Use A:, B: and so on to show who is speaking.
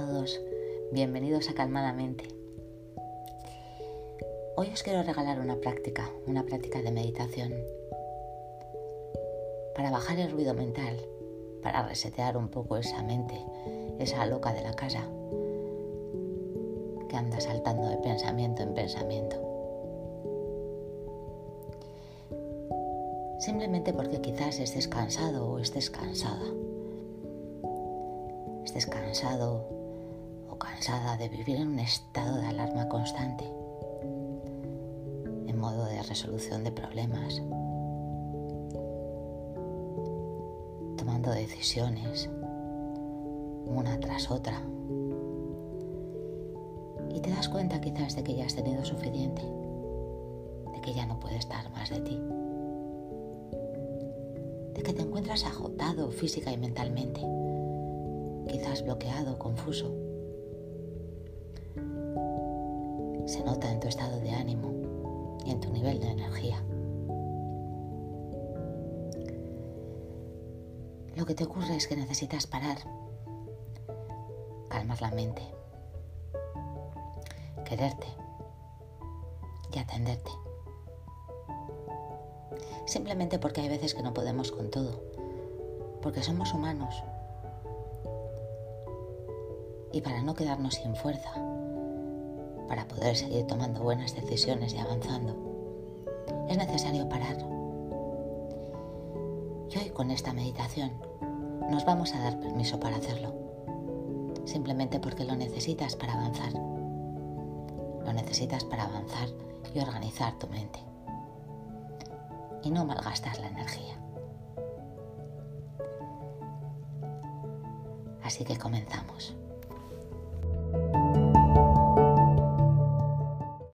A: todos, bienvenidos a Calmadamente. Hoy os quiero regalar una práctica, una práctica de meditación para bajar el ruido mental, para resetear un poco esa mente, esa loca de la casa que anda saltando de pensamiento en pensamiento. Simplemente porque quizás estés cansado o estés cansada estés cansado o cansada de vivir en un estado de alarma constante, en modo de resolución de problemas, tomando decisiones una tras otra. Y te das cuenta quizás de que ya has tenido suficiente, de que ya no puedes dar más de ti, de que te encuentras agotado física y mentalmente quizás bloqueado, confuso. Se nota en tu estado de ánimo y en tu nivel de energía. Lo que te ocurre es que necesitas parar, calmar la mente, quererte y atenderte. Simplemente porque hay veces que no podemos con todo, porque somos humanos y para no quedarnos sin fuerza, para poder seguir tomando buenas decisiones y avanzando, es necesario parar. Y hoy con esta meditación nos vamos a dar permiso para hacerlo, simplemente porque lo necesitas para avanzar. Lo necesitas para avanzar y organizar tu mente. Y no malgastar la energía. Así que comenzamos.